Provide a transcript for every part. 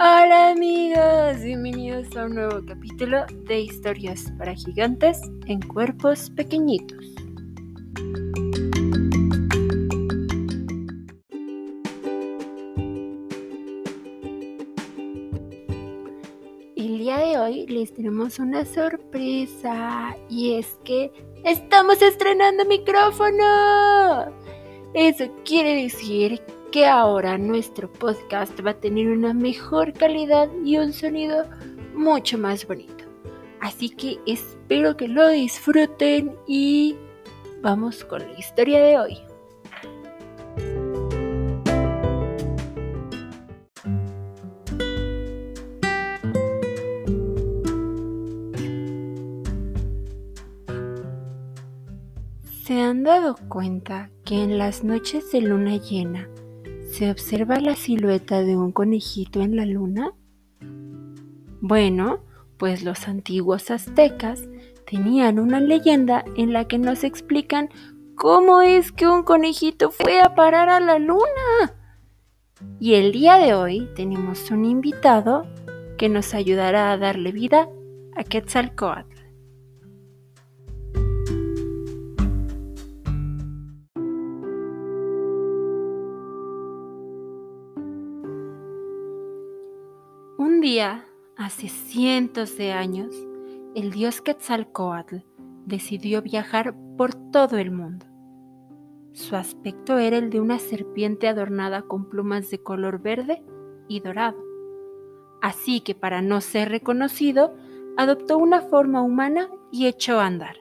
Hola amigos, bienvenidos a un nuevo capítulo de historias para gigantes en cuerpos pequeñitos. El día de hoy les tenemos una sorpresa y es que estamos estrenando micrófono. Eso quiere decir que ahora nuestro podcast va a tener una mejor calidad y un sonido mucho más bonito. Así que espero que lo disfruten y vamos con la historia de hoy. ¿Se han dado cuenta que en las noches de luna llena ¿Se observa la silueta de un conejito en la luna? Bueno, pues los antiguos aztecas tenían una leyenda en la que nos explican cómo es que un conejito fue a parar a la luna. Y el día de hoy tenemos un invitado que nos ayudará a darle vida a Quetzalcoatl. Un día, hace cientos de años, el dios Quetzalcoatl decidió viajar por todo el mundo. Su aspecto era el de una serpiente adornada con plumas de color verde y dorado. Así que para no ser reconocido, adoptó una forma humana y echó a andar.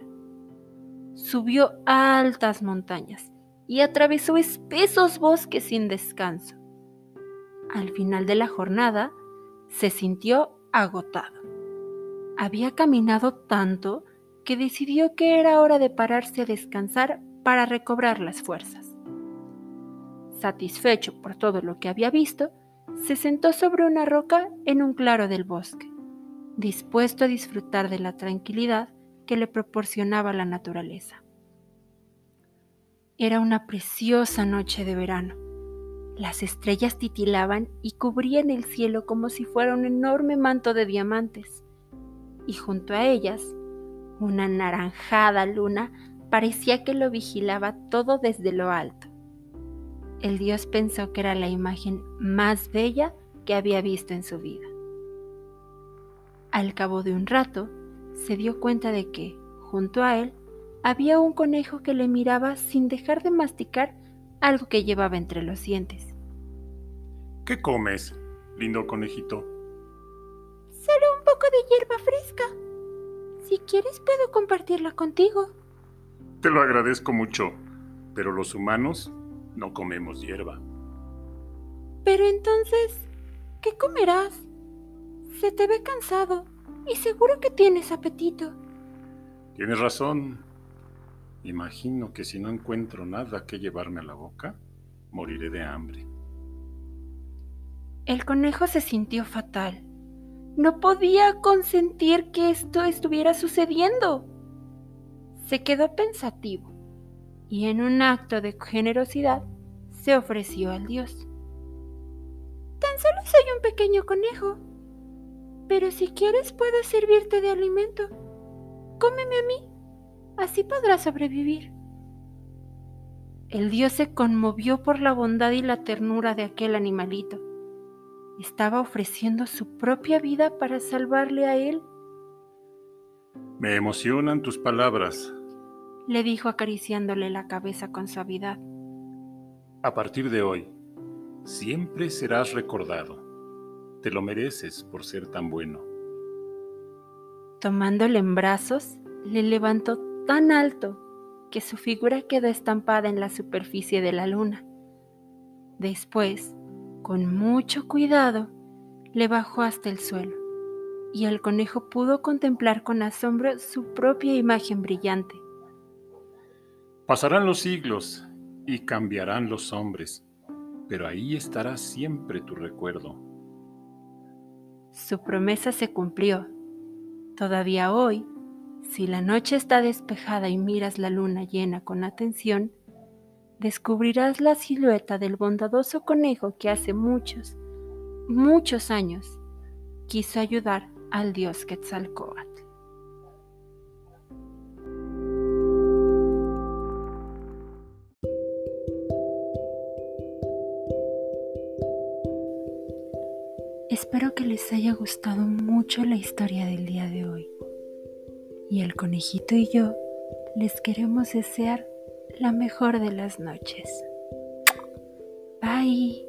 Subió altas montañas y atravesó espesos bosques sin descanso. Al final de la jornada, se sintió agotado. Había caminado tanto que decidió que era hora de pararse a descansar para recobrar las fuerzas. Satisfecho por todo lo que había visto, se sentó sobre una roca en un claro del bosque, dispuesto a disfrutar de la tranquilidad que le proporcionaba la naturaleza. Era una preciosa noche de verano las estrellas titilaban y cubrían el cielo como si fuera un enorme manto de diamantes, y junto a ellas, una naranjada luna parecía que lo vigilaba todo desde lo alto. El dios pensó que era la imagen más bella que había visto en su vida. Al cabo de un rato, se dio cuenta de que, junto a él, había un conejo que le miraba sin dejar de masticar algo que llevaba entre los dientes. ¿Qué comes, lindo conejito? Solo un poco de hierba fresca. Si quieres puedo compartirla contigo. Te lo agradezco mucho, pero los humanos no comemos hierba. Pero entonces, ¿qué comerás? Se te ve cansado y seguro que tienes apetito. Tienes razón. Imagino que si no encuentro nada que llevarme a la boca, moriré de hambre. El conejo se sintió fatal. No podía consentir que esto estuviera sucediendo. Se quedó pensativo y en un acto de generosidad se ofreció al dios. Tan solo soy un pequeño conejo, pero si quieres puedo servirte de alimento. Cómeme a mí. Así podrás sobrevivir. El dios se conmovió por la bondad y la ternura de aquel animalito. Estaba ofreciendo su propia vida para salvarle a él. Me emocionan tus palabras, le dijo acariciándole la cabeza con suavidad. A partir de hoy, siempre serás recordado. Te lo mereces por ser tan bueno. Tomándole en brazos, le levantó tan alto que su figura quedó estampada en la superficie de la luna. Después, con mucho cuidado, le bajó hasta el suelo, y el conejo pudo contemplar con asombro su propia imagen brillante. Pasarán los siglos y cambiarán los hombres, pero ahí estará siempre tu recuerdo. Su promesa se cumplió. Todavía hoy, si la noche está despejada y miras la luna llena con atención, descubrirás la silueta del bondadoso conejo que hace muchos, muchos años, quiso ayudar al dios Quetzalcoatl. Espero que les haya gustado mucho la historia del día de hoy. Y el conejito y yo les queremos desear la mejor de las noches. Bye.